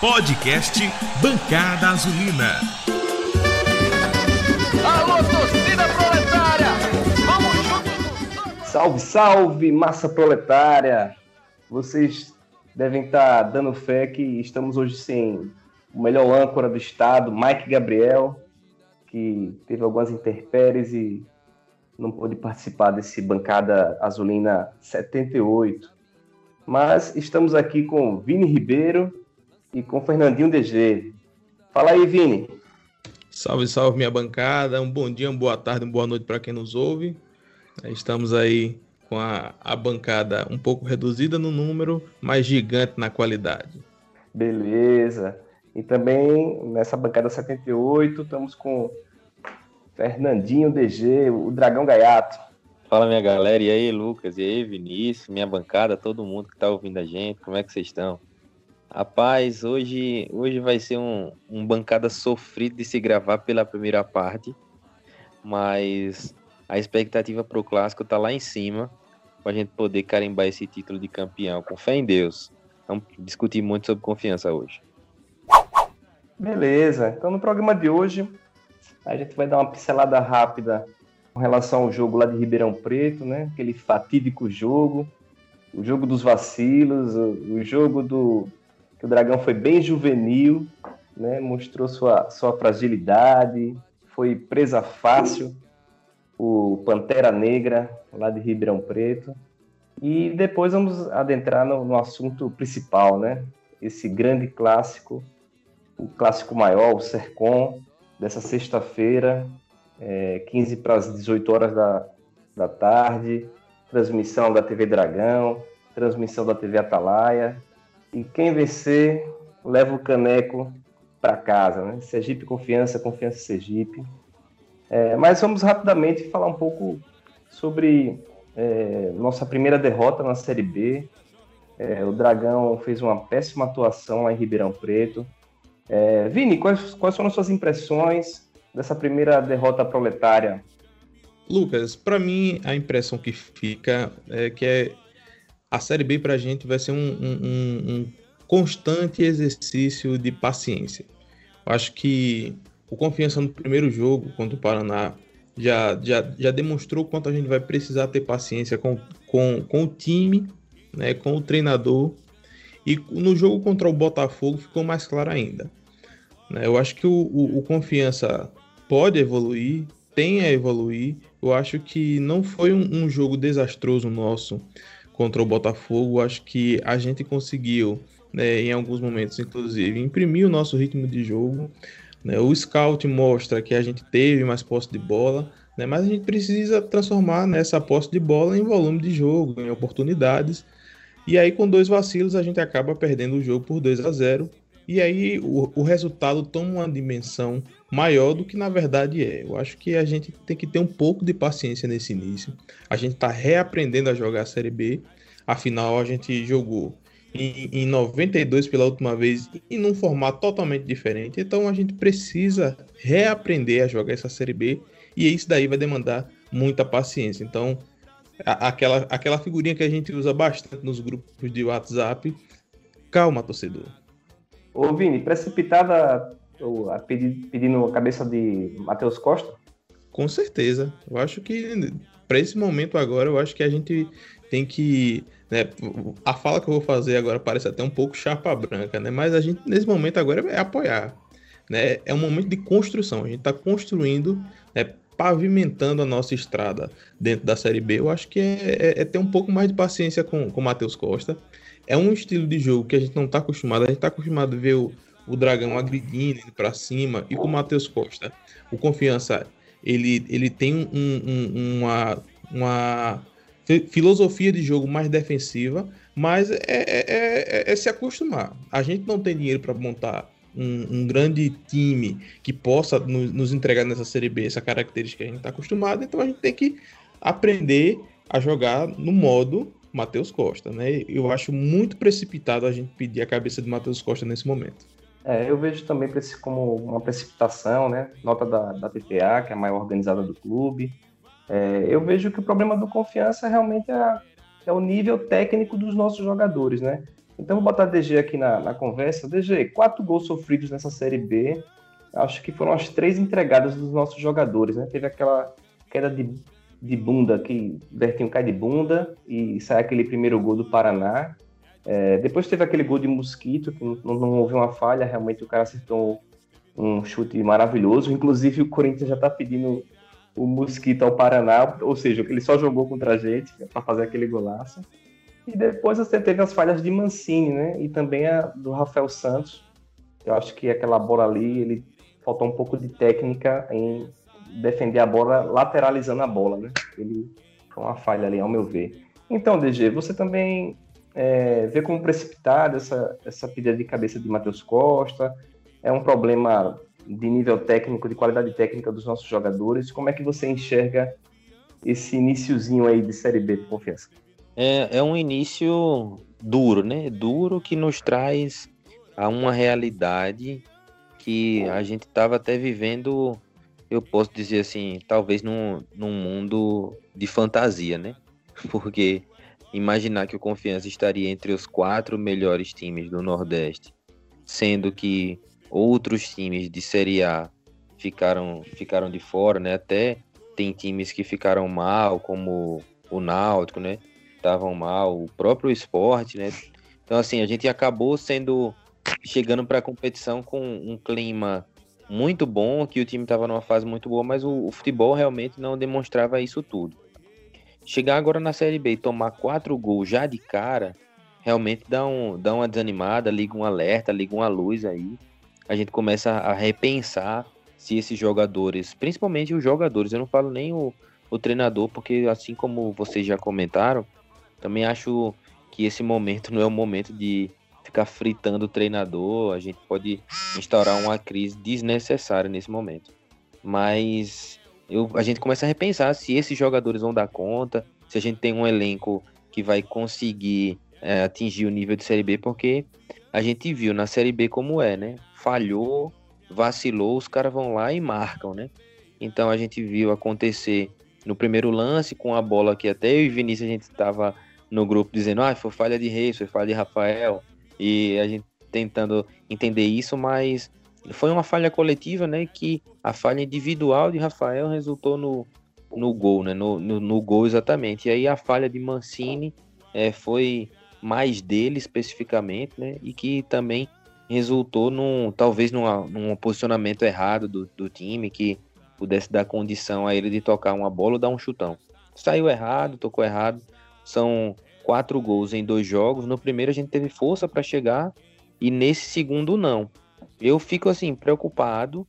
Podcast Bancada Azulina. Alô, torcida proletária! Vamos juntos! Salve, salve, massa proletária! Vocês devem estar dando fé que estamos hoje sem o melhor âncora do estado, Mike Gabriel, que teve algumas intempéries e não pôde participar desse Bancada Azulina 78. Mas estamos aqui com Vini Ribeiro e com Fernandinho DG. Fala aí, Vini. Salve, salve, minha bancada. Um bom dia, uma boa tarde, uma boa noite para quem nos ouve. Estamos aí com a, a bancada um pouco reduzida no número, mas gigante na qualidade. Beleza. E também nessa bancada 78 estamos com Fernandinho DG, o Dragão Gaiato. Fala minha galera, e aí Lucas, e aí Vinícius, minha bancada, todo mundo que tá ouvindo a gente, como é que vocês estão? Rapaz, hoje, hoje vai ser um, um bancada sofrido de se gravar pela primeira parte, mas a expectativa pro clássico tá lá em cima, pra gente poder carimbar esse título de campeão, com fé em Deus. Vamos discutir muito sobre confiança hoje. Beleza, então no programa de hoje a gente vai dar uma pincelada rápida com relação ao jogo lá de Ribeirão Preto, né? Aquele fatídico jogo, o jogo dos vacilos, o, o jogo do que o Dragão foi bem juvenil, né? Mostrou sua, sua fragilidade, foi presa fácil o Pantera Negra lá de Ribeirão Preto. E depois vamos adentrar no, no assunto principal, né? Esse grande clássico, o clássico maior, o Sercon, dessa sexta-feira, é, 15 para as 18 horas da, da tarde, transmissão da TV Dragão, transmissão da TV Atalaia. E quem vencer leva o caneco para casa, né? Sergipe Confiança, Confiança Sergipe. É, mas vamos rapidamente falar um pouco sobre é, nossa primeira derrota na Série B. É, o Dragão fez uma péssima atuação lá em Ribeirão Preto. É, Vini, quais, quais foram as suas impressões dessa primeira derrota proletária? Lucas, para mim a impressão que fica é que é, a Série B para a gente vai ser um, um, um, constante exercício de paciência. Eu acho que o Confiança no primeiro jogo contra o Paraná já, já, já demonstrou quanto a gente vai precisar ter paciência com, com, com o time, né, com o treinador. E no jogo contra o Botafogo ficou mais claro ainda. Né? Eu acho que o, o, o Confiança pode evoluir, tem a evoluir. Eu acho que não foi um, um jogo desastroso nosso contra o Botafogo. Acho que a gente conseguiu, né, em alguns momentos, inclusive, imprimir o nosso ritmo de jogo. Né? O scout mostra que a gente teve mais posse de bola, né? mas a gente precisa transformar nessa posse de bola em volume de jogo, em oportunidades. E aí, com dois vacilos, a gente acaba perdendo o jogo por 2 a 0 e aí o, o resultado toma uma dimensão maior do que na verdade é. Eu acho que a gente tem que ter um pouco de paciência nesse início. A gente está reaprendendo a jogar a Série B. Afinal, a gente jogou em, em 92 pela última vez e num formato totalmente diferente. Então a gente precisa reaprender a jogar essa Série B e isso daí vai demandar muita paciência. Então, a, aquela, aquela figurinha que a gente usa bastante nos grupos de WhatsApp, calma, torcedor. Ô, Vini, precipitada a pedindo a cabeça de Matheus Costa? Com certeza. Eu acho que para esse momento agora, eu acho que a gente tem que. Né, a fala que eu vou fazer agora parece até um pouco chapa branca, né? Mas a gente, nesse momento agora, é apoiar. Né? É um momento de construção. A gente está construindo, né, pavimentando a nossa estrada dentro da Série B. Eu acho que é, é, é ter um pouco mais de paciência com o Matheus Costa é um estilo de jogo que a gente não está acostumado. A gente está acostumado a ver o, o Dragão agredindo, indo para cima, e com o Matheus Costa, o Confiança, ele, ele tem um, um, uma, uma filosofia de jogo mais defensiva, mas é, é, é, é se acostumar. A gente não tem dinheiro para montar um, um, grande time que possa nos, nos, entregar nessa Série B essa característica que a gente está acostumado, então a gente tem que aprender a jogar no modo Matheus Costa, né? Eu acho muito precipitado a gente pedir a cabeça de Matheus Costa nesse momento. É, eu vejo também como uma precipitação, né? Nota da, da TTA, que é a maior organizada do clube. É, eu vejo que o problema do confiança realmente é, é, o nível técnico dos nossos jogadores, né? Então vou botar DG aqui na, na conversa. DG, quatro gols sofridos nessa Série B. Acho que foram as três entregadas dos nossos jogadores, né? Teve aquela queda de, de bunda que Bertinho cai de bunda e sai aquele primeiro gol do Paraná. É, depois teve aquele gol de Mosquito, que não, não houve uma falha, realmente o cara acertou um chute maravilhoso. Inclusive o Corinthians já está pedindo o Mosquito ao Paraná, ou seja, ele só jogou contra a gente para fazer aquele golaço. E depois você teve as falhas de Mancini, né? E também a do Rafael Santos. Eu acho que aquela bola ali, ele faltou um pouco de técnica em defender a bola, lateralizando a bola, né? Ele foi uma falha ali, ao meu ver. Então, DG, você também é, vê como precipitada essa, essa pedida de cabeça de Matheus Costa? É um problema de nível técnico, de qualidade técnica dos nossos jogadores? Como é que você enxerga esse iníciozinho aí de Série B de confiança? É, é um início duro, né? Duro que nos traz a uma realidade que a gente estava até vivendo, eu posso dizer assim, talvez num, num mundo de fantasia, né? Porque imaginar que o Confiança estaria entre os quatro melhores times do Nordeste, sendo que outros times de Série A ficaram, ficaram de fora, né? Até tem times que ficaram mal, como o Náutico, né? estavam mal, o próprio esporte, né? Então, assim, a gente acabou sendo chegando para a competição com um clima muito bom, que o time estava numa fase muito boa, mas o, o, futebol realmente não demonstrava isso tudo. Chegar agora na Série B e tomar quatro gols já de cara, realmente dá, um, dá uma desanimada, liga um alerta, liga uma luz aí. A gente começa a repensar se esses jogadores, principalmente os jogadores, eu não falo nem o, o treinador, porque assim como vocês já comentaram, também acho que esse momento não é o momento de ficar fritando o treinador. A gente pode instaurar uma crise desnecessária nesse momento. Mas eu, a gente começa a repensar se esses jogadores vão dar conta, se a gente tem um elenco que vai conseguir é, atingir o nível de Série B, porque a gente viu na Série B como é, né? Falhou, vacilou, os caras vão lá e marcam, né? Então a gente viu acontecer no primeiro lance com a bola que até eu e Vinícius a gente estava no grupo dizendo, ah, foi falha de Reis, foi falha de Rafael, e a gente tentando entender isso, mas foi uma falha coletiva, né, que a falha individual de Rafael resultou no, no gol, né, no, no, no gol exatamente, e aí a falha de Mancini é, foi mais dele especificamente, né, e que também resultou num, talvez numa, num posicionamento errado do, do time, que pudesse dar condição a ele de tocar uma bola ou dar um chutão. Saiu errado, tocou errado, são quatro gols em dois jogos. No primeiro a gente teve força para chegar e nesse segundo não. Eu fico assim preocupado,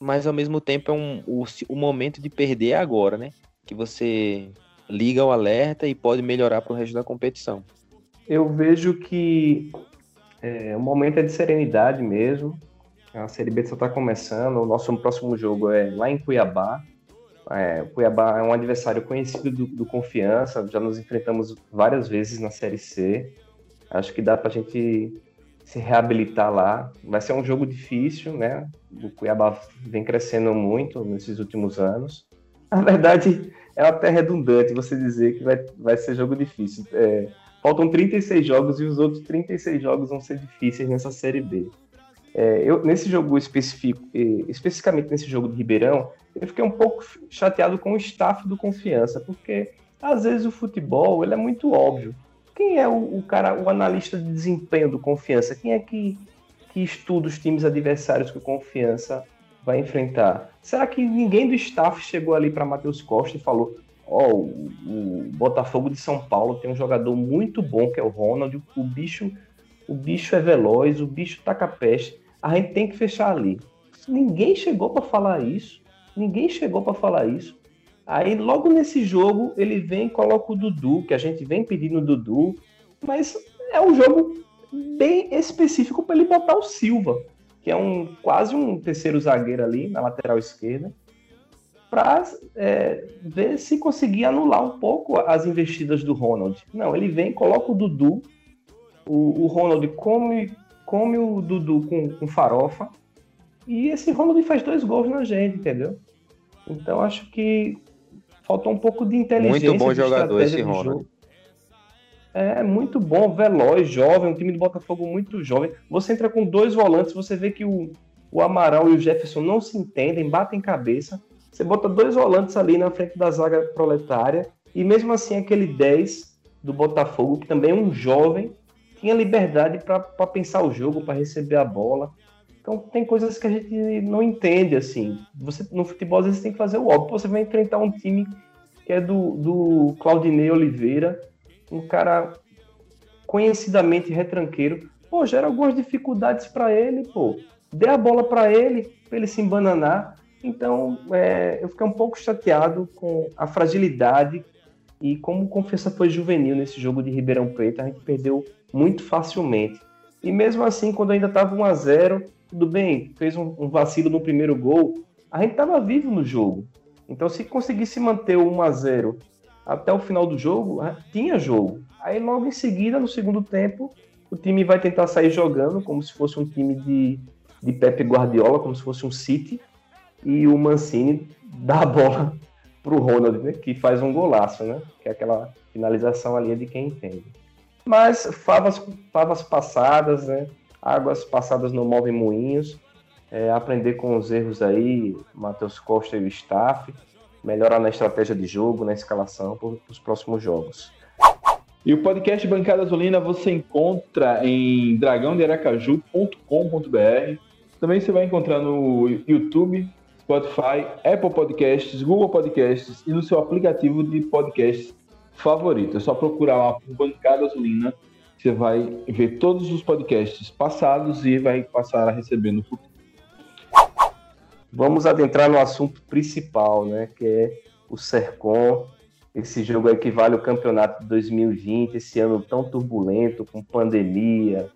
mas ao mesmo tempo é um, o, o momento de perder é agora, né? Que você liga o alerta e pode melhorar para o resto da competição. Eu vejo que é, o momento é de serenidade mesmo. A Série B só está começando. O nosso próximo jogo é lá em Cuiabá. É, o Cuiabá é um adversário conhecido do, do, Confiança, já nos enfrentamos várias vezes na Série C. Acho que dá para a gente se reabilitar lá. Vai ser um jogo difícil, né? O Cuiabá vem crescendo muito nesses últimos anos. Na verdade, é até redundante você dizer que vai, vai ser jogo difícil. É, faltam 36 jogos e os outros 36 jogos vão ser difíceis nessa Série B. É, eu, nesse jogo específico, especificamente nesse jogo de Ribeirão, eu fiquei um pouco chateado com o staff do Confiança, porque às vezes o futebol ele é muito óbvio. Quem é o, o cara, o analista de desempenho do Confiança? Quem é que, que estuda os times adversários que o Confiança vai enfrentar? Será que ninguém do staff chegou ali para Matheus Costa e falou: Ó, oh, o, Botafogo de São Paulo tem um jogador muito bom que é o Ronald, o bicho, o bicho é veloz, o bicho taca peste a gente tem que fechar ali. Ninguém chegou para falar isso. Ninguém chegou para falar isso. Aí logo nesse jogo ele vem e coloca o Dudu, que a gente vem pedindo o Dudu, mas é um jogo bem específico para ele botar o Silva, que é um quase um terceiro zagueiro ali na lateral esquerda, para é, ver se conseguir anular um pouco as investidas do Ronald. Não, ele vem, coloca o Dudu, o, o Ronald come come o Dudu com, com farofa. E esse Ronald faz dois gols na gente, entendeu? Então acho que faltou um pouco de inteligência. Muito bom jogador esse Ronald. É muito bom, veloz, jovem, um time do Botafogo muito jovem. Você entra com dois volantes, você vê que o, o Amaral e o Jefferson não se entendem, batem cabeça. Você bota dois volantes ali na frente da zaga proletária, e mesmo assim aquele 10 do Botafogo, que também é um jovem, tinha liberdade para pensar o jogo, para receber a bola. Então tem coisas que a gente não entende assim. Você no futebol às vezes tem que fazer o óbvio. Você vai enfrentar um time que é do, do Claudinei Oliveira, um cara conhecidamente retranqueiro. Pô, gera algumas dificuldades para ele, pô. Dê a bola para ele, para ele se embananar. Então, é, eu fiquei um pouco chateado com a fragilidade e como Confiança foi juvenil nesse jogo de Ribeirão Preto, a gente perdeu muito facilmente. E mesmo assim, quando ainda estava 1 a 0 tudo bem, fez um, um vacilo no primeiro gol, a gente estava vivo no jogo. Então, se conseguisse manter o 1 a 0 até o final do jogo, tinha jogo. Aí, logo em seguida, no segundo tempo, o time vai tentar sair jogando como se fosse um time de, de Pepe Guardiola, como se fosse um City, e o Mancini dá a bola pro Ronald, né, que faz um golaço, né? Que é aquela finalização ali de quem entende. Mas favas, favas passadas, né? Águas passadas não movem moinhos. É, aprender com os erros aí, Matheus Costa e o staff, melhorar na estratégia de jogo, na escalação para os próximos jogos. E o podcast Bancada Azulina você encontra em dragãodearacaju.com.br. Também você vai encontrar no YouTube, Spotify, Apple Podcasts, Google Podcasts e no seu aplicativo de podcasts favorito. É só procurar lá por Bancada Azulina. Você vai ver todos os podcasts passados e vai passar a receber no futuro. Vamos adentrar no assunto principal, né? Que é o Sercon. Esse jogo equivale ao campeonato de 2020, esse ano tão turbulento, com pandemia,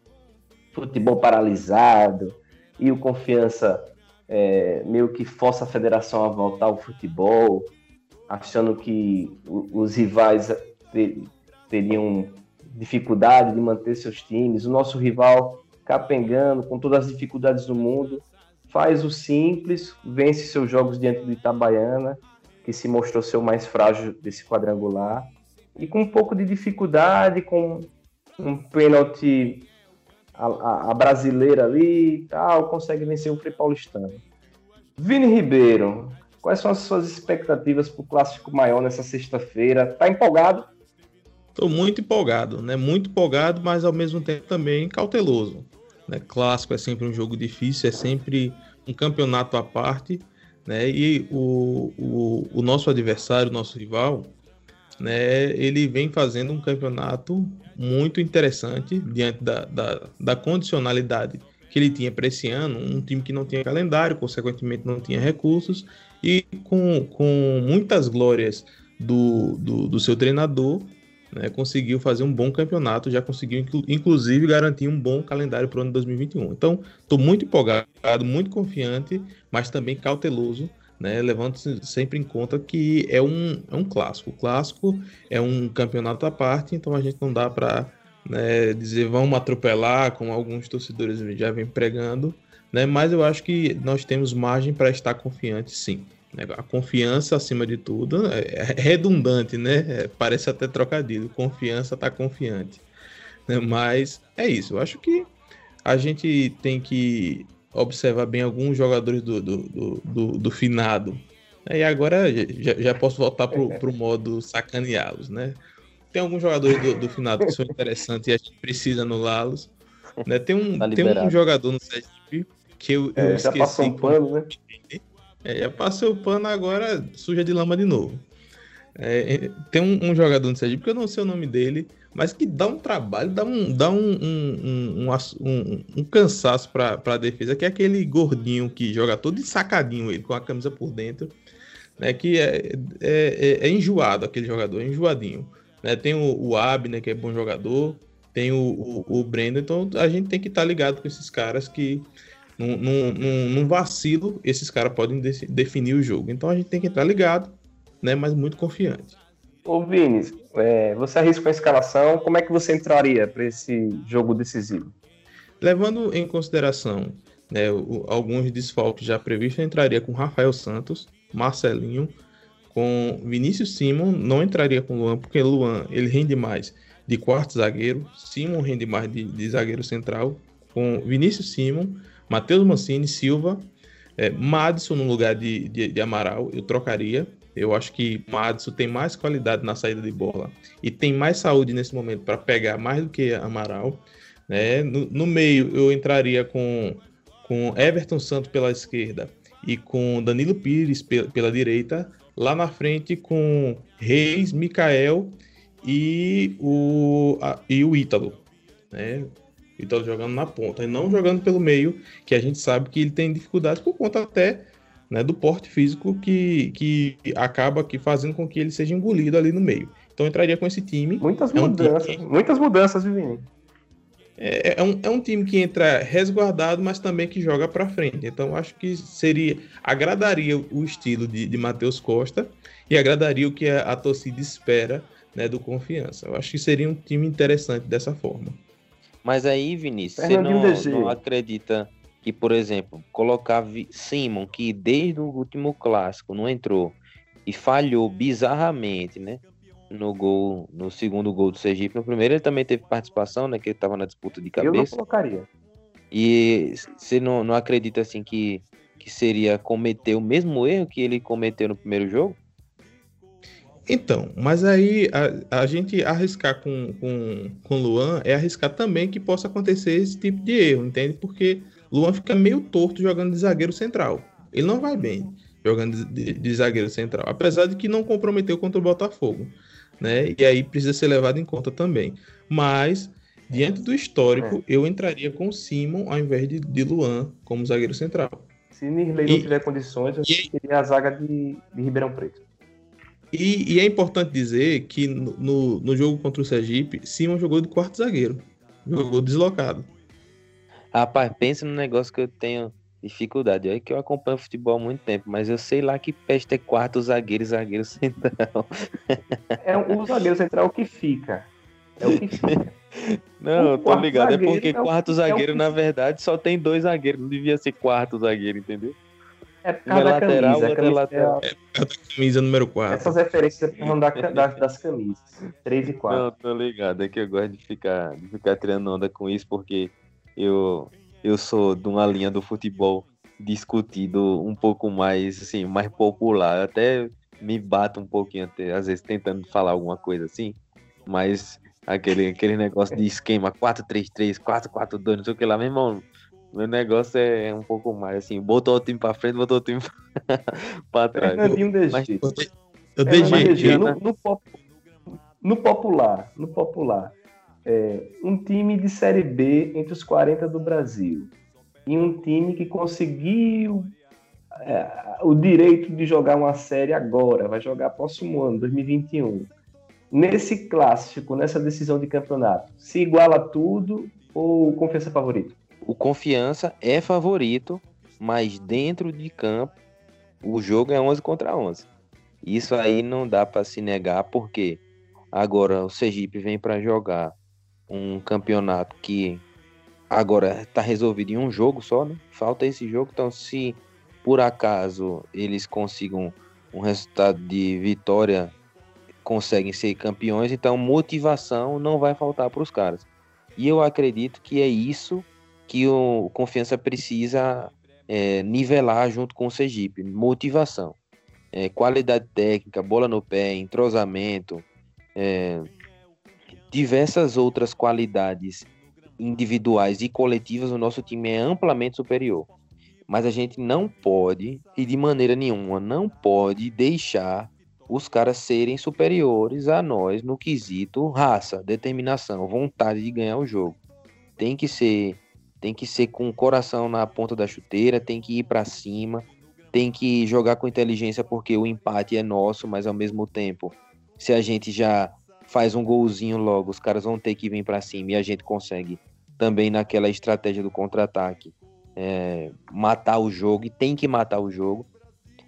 futebol paralisado, e o Confiança é, meio que força a federação a voltar ao futebol, achando que os rivais teriam dificuldade de manter seus times. O nosso rival capengando, com todas as dificuldades do mundo, faz o simples, vence seus jogos diante do Itabaiana, que se mostrou ser o mais frágil desse quadrangular, e com um pouco de dificuldade, com um pênalti a, a, a, brasileira ali e tal, consegue vencer o Frei Paulistano. Vini Ribeiro, quais são as suas expectativas para o clássico maior nessa sexta-feira? Tá empolgado? Estou muito empolgado, né? Muito empolgado, mas ao mesmo tempo também cauteloso. Né? Clássico é sempre um jogo difícil, é sempre um campeonato à parte, né? E o, o, o nosso adversário, o nosso rival, né? Ele vem fazendo um campeonato muito interessante diante da, da, da condicionalidade que ele tinha para esse ano, um time que não tinha calendário, consequentemente não tinha recursos, e com, com muitas glórias do, do, do seu treinador, né, conseguiu fazer um bom campeonato, já conseguiu inclusive garantir um bom calendário para o ano 2021. Então, estou muito empolgado, muito confiante, mas também cauteloso, né, levando sempre em conta que é um, é um clássico. O clássico é um campeonato à parte, então a gente não dá para né, dizer vamos atropelar, como alguns torcedores já vêm pregando, né, mas eu acho que nós temos margem para estar confiante sim. Né? A confiança, acima de tudo, é, é redundante, né? É, parece até trocadilho. Confiança está confiante. Né? Mas é isso. Eu acho que a gente tem que observar bem alguns jogadores do, do, do, do, do finado. E agora já, já posso voltar para o modo sacaneá-los, né? Tem alguns jogadores do, do finado que são interessantes e a gente precisa anulá-los. Né? Tem, um, tá tem um jogador no Sergipe que eu, é, eu esqueci. Já passou um pano, né? É, já passou o pano, agora suja de lama de novo. É, é, tem um, um, jogador no Sergipe, que eu não sei o nome dele, mas que dá um trabalho, dá um, dá um, um, um, um cansaço para a defesa, que é aquele gordinho que joga todo sacadinho ele, com a camisa por dentro, né, que é, é, é, é enjoado aquele jogador, é enjoadinho. Né, tem o, o Abner, que é bom jogador, tem o, o, o Brenda, então a gente tem que estar tá ligado com esses caras que num, num, num vacilo, esses caras podem de definir o jogo. Então a gente tem que entrar ligado, né? Mas muito confiante. Ô Vini, é, você arrisca a escalação, como é que você entraria para esse jogo decisivo? Levando em consideração né, o, alguns desfalques já previstos, eu entraria com Rafael Santos, Marcelinho, com Vinícius Simon, não entraria com Luan, porque Luan ele rende mais de quarto zagueiro, Simon rende mais de, de zagueiro central, com Vinícius Simon, Matheus Mancini, Silva, é, Madison no lugar de, de, de, Amaral, eu trocaria. Eu acho que Madison tem mais qualidade na saída de bola e tem mais saúde nesse momento para pegar mais do que Amaral. Né? No, no, meio, eu entraria com, com Everton Santos pela esquerda e com Danilo Pires pela, pela direita. Lá na frente, com Reis, Mikael e o, a, e o Ítalo. Né? Ítalo jogando na ponta e não jogando pelo meio, que a gente sabe que ele tem dificuldades por conta até né, do porte físico que, que acaba aqui fazendo com que ele seja engolido ali no meio. Então entraria com esse time. Muitas é mudanças, um time... muitas mudanças, Vivini. É, é, um, é um time que entra resguardado, mas também que joga para frente. Então acho que seria agradaria o estilo de, de Matheus Costa e agradaria o que a, a torcida espera né, do Confiança. Eu acho que seria um time interessante dessa forma. Mas aí, Vinícius, você não, não acredita que, por exemplo, colocar Simon, que desde o último clássico não entrou e falhou bizarramente, né? No gol, no segundo gol do Sergipe. No primeiro ele também teve participação, né? Que ele estava na disputa de cabeça. Eu não colocaria. E você não, não acredita assim que, que seria cometer o mesmo erro que ele cometeu no primeiro jogo? Então, mas aí a, a gente arriscar com, com, com Luan é arriscar também que possa acontecer esse tipo de erro, entende? Porque Luan fica meio torto jogando de zagueiro central. Ele não vai bem jogando de, de, zagueiro central, apesar de que não comprometeu contra o Botafogo, né? E aí precisa ser levado em conta também. Mas, diante do histórico, é. eu entraria com Simon ao invés de, de Luan como zagueiro central. Se Nirley não tiver condições, eu e... queria a zaga de, de Ribeirão Preto. E, e, é importante dizer que no, no jogo contra o Sergipe, Simon jogou de quarto zagueiro. Jogou deslocado. Rapaz, pensa no negócio que eu tenho dificuldade. É que eu acompanho futebol há muito tempo, mas eu sei lá que peste é quarto zagueiro e zagueiro central. É o zagueiro central que fica. É o que fica. Não, eu tô ligado. É porque é quarto zagueiro, é na verdade, só tem dois zagueiros. Não devia ser quarto zagueiro, entendeu? É por causa da lateral, camisa. A camisa lateral. É por causa da camisa número 4. Essas referências é da, da, das camisas. 3 e 4. Não, tô ligado. É que eu gosto de ficar, de ficar tirando onda com isso, porque eu, eu sou de uma linha do futebol discutido um pouco mais, assim, mais popular. Eu até me bato um pouquinho, até, às vezes, tentando falar alguma coisa assim, mas aquele, aquele negócio de esquema 4-3-3, 4-4-2, não sei o que lá, meu irmão meu negócio é um pouco mais assim, botou o time pra frente, botou o time pra trás. Fernandinho Mas, eu deixei. No, no, pop, no, popular, no popular, é, um time de Série B entre os 40 do Brasil e um time que conseguiu é, o direito de jogar uma série agora, vai jogar próximo ano, 2021. Nesse clássico, nessa decisão de campeonato, se iguala tudo ou confiança favorito? O Confiança é favorito, mas dentro de campo o jogo é 11 contra 11. Isso aí não dá para se negar, porque agora o Sergipe vem para jogar um campeonato que agora está resolvido em um jogo só, né? Falta esse jogo, então se por acaso eles consigam um resultado de vitória, conseguem ser campeões, então motivação não vai faltar para os caras. E eu acredito que é isso que o Confiança precisa é, nivelar junto com o Sergipe. Motivação, é, qualidade técnica, bola no pé, entrosamento, é, diversas outras qualidades individuais e coletivas, o nosso time é amplamente superior. Mas a gente não pode, e de maneira nenhuma, não pode deixar os caras serem superiores a nós no quesito raça, determinação, vontade de ganhar o jogo. Tem que ser tem que ser com o coração na ponta da chuteira, tem que ir para cima, tem que jogar com inteligência porque o empate é nosso, mas ao mesmo tempo, se a gente já faz um golzinho logo, os caras vão ter que vir para cima e a gente consegue também naquela estratégia do contra-ataque é, matar o jogo e tem que matar o jogo,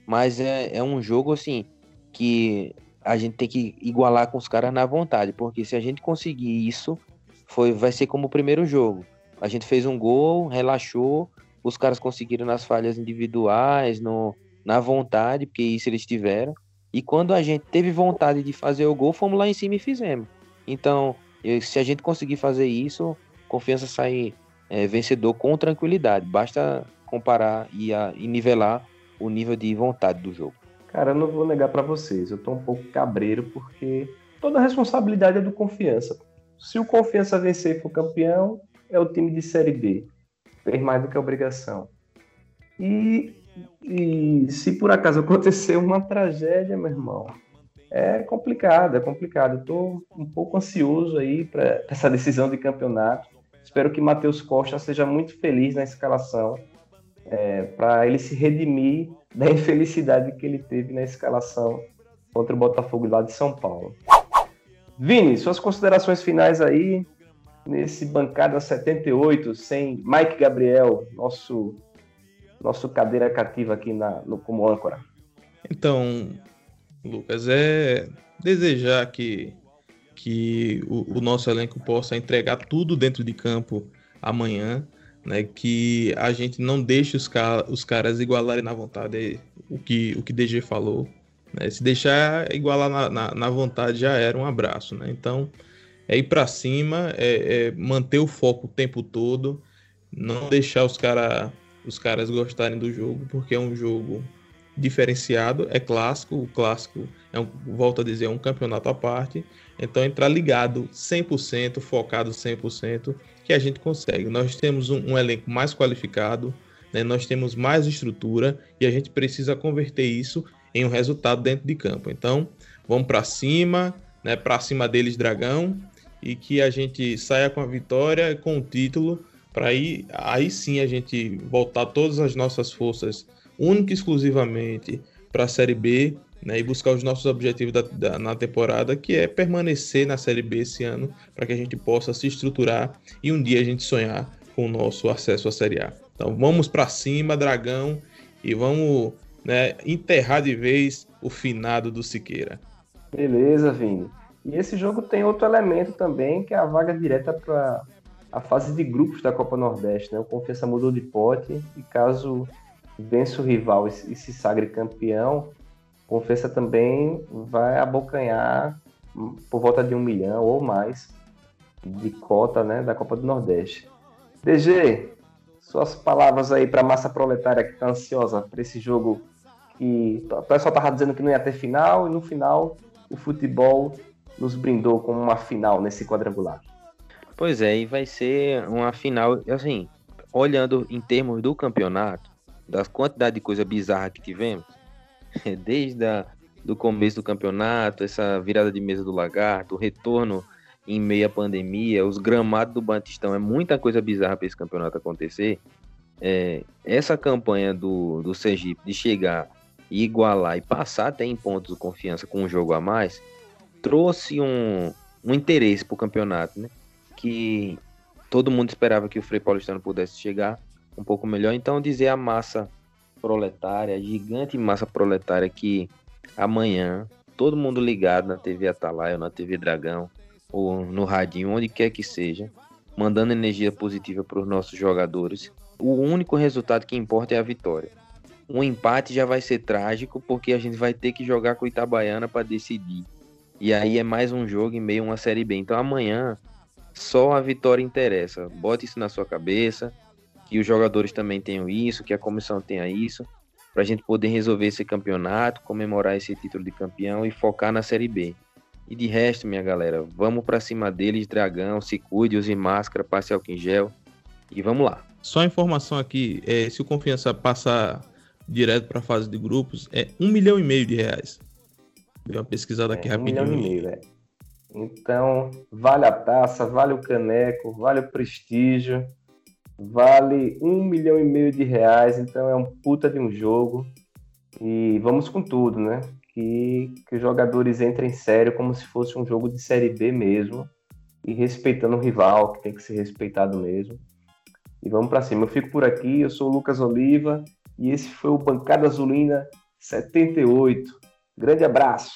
mas é, é um jogo assim que a gente tem que igualar com os caras na vontade, porque se a gente conseguir isso, foi vai ser como o primeiro jogo a gente fez um gol, relaxou, os caras conseguiram nas falhas individuais, no, na vontade, porque isso eles tiveram. E quando a gente teve vontade de fazer o gol, fomos lá em cima e fizemos. Então, E se a gente conseguir fazer isso, confiança sai é, vencedor com tranquilidade. Basta comparar e, a, e nivelar o nível de vontade do jogo. Cara, eu não vou negar para vocês, eu tô um pouco cabreiro porque toda a responsabilidade é do Confiança. Se o Confiança vencer e for campeão, é o time de Série B. Fez mais do que obrigação. E, e se por acaso acontecer uma tragédia, meu irmão, é complicado, é complicado. Estou um pouco ansioso aí para essa decisão de campeonato. Espero que Matheus Costa seja muito feliz na escalação, é, para ele se redimir da infelicidade que ele teve na escalação contra o Botafogo lá de São Paulo. Vini, suas considerações finais aí nesse bancada 78 sem Mike Gabriel, nosso nosso cadeira cativa aqui na, no como âncora. Então, Lucas, é desejar que que o, o nosso elenco possa entregar tudo dentro de campo amanhã né, que a gente não deixe os, os caras igualarem na vontade o que o que DG falou. Né? Se deixar igualar na, na, na, vontade já era um abraço. Né? Então é ir para cima, é, é, manter o foco o tempo todo, não deixar os, cara, os caras gostarem do jogo, porque é um jogo diferenciado, é clássico, o clássico é um, volto a dizer, é um campeonato à parte, então entrar ligado 100%, focado 100%, que a gente consegue. Nós temos um, um elenco mais qualificado, né? nós temos mais estrutura e a gente precisa converter isso em um resultado dentro de campo. Então, vamos para cima, né? para cima deles, Dragão, e que a gente saia com a vitória, com o título, para aí, aí sim a gente voltar todas as nossas forças, única e exclusivamente, para a Série B né, e buscar os nossos objetivos da, da, na temporada, que é permanecer na Série B esse ano, para que a gente possa se estruturar e um dia a gente sonhar com o nosso acesso à Série A. Então vamos para cima, Dragão, e vamos né, enterrar de vez o finado do Siqueira. Beleza, Vini. E esse jogo tem outro elemento também, que é a vaga direta para a fase de grupos da Copa Nordeste. Né? O Confiança mudou de pote e caso vença o rival e se sagre campeão, Confiança também vai abocanhar por volta de um milhão ou mais de cota né, da Copa do Nordeste. DG, suas palavras aí para a massa proletária que está ansiosa para esse jogo que o pessoal estava dizendo que não ia ter final e no final o futebol nos brindou com uma final nesse quadrangular. Pois é, e vai ser uma final, assim, olhando em termos do campeonato, das quantidade de coisa bizarra que tivemos, desde a, do começo do campeonato, essa virada de mesa do Lagarto, o retorno em meio à pandemia, os gramados do Batistão, é muita coisa bizarra para esse campeonato acontecer. É, essa campanha do, do Sergipe de chegar e igualar e passar até em pontos de confiança com um jogo a mais, trouxe um, um interesse para o campeonato, né? Que todo mundo esperava que o Frei Paulistano pudesse chegar um pouco melhor. Então, dizer a massa proletária, a gigante massa proletária que amanhã, todo mundo ligado na TV Atalaia, ou na TV Dragão, ou no radinho, onde quer que seja, mandando energia positiva para os nossos jogadores. O único resultado que importa é a vitória. Um empate já vai ser trágico, porque a gente vai ter que jogar com o Itabaiana para decidir. E aí é mais um jogo em meio uma Série B. Então amanhã só a vitória interessa. Bote isso na sua cabeça que os jogadores também tenham isso, que a comissão tenha isso, para a gente poder resolver esse campeonato, comemorar esse título de campeão e focar na Série B. E de resto, minha galera, vamos para cima deles, Dragão, se cuide, use máscara, passe álcool em gel e vamos lá. Só informação aqui, é, se o Confiança passar direto para a fase de grupos, é um milhão e meio de reais. Deu uma pesquisada aqui é, rapidinho. Um milhão e meio, velho. Então, vale a taça, vale o caneco, vale o prestígio vale um milhão e meio de reais, então é um puta de um jogo. E vamos com tudo, né? Que, que os jogadores entrem sério como se fosse um jogo de Série B mesmo. E respeitando o rival, que tem que ser respeitado mesmo. E vamos para cima. Eu fico por aqui, eu sou o Lucas Oliva e esse foi o Bancada Azulina 78. Grande abraço!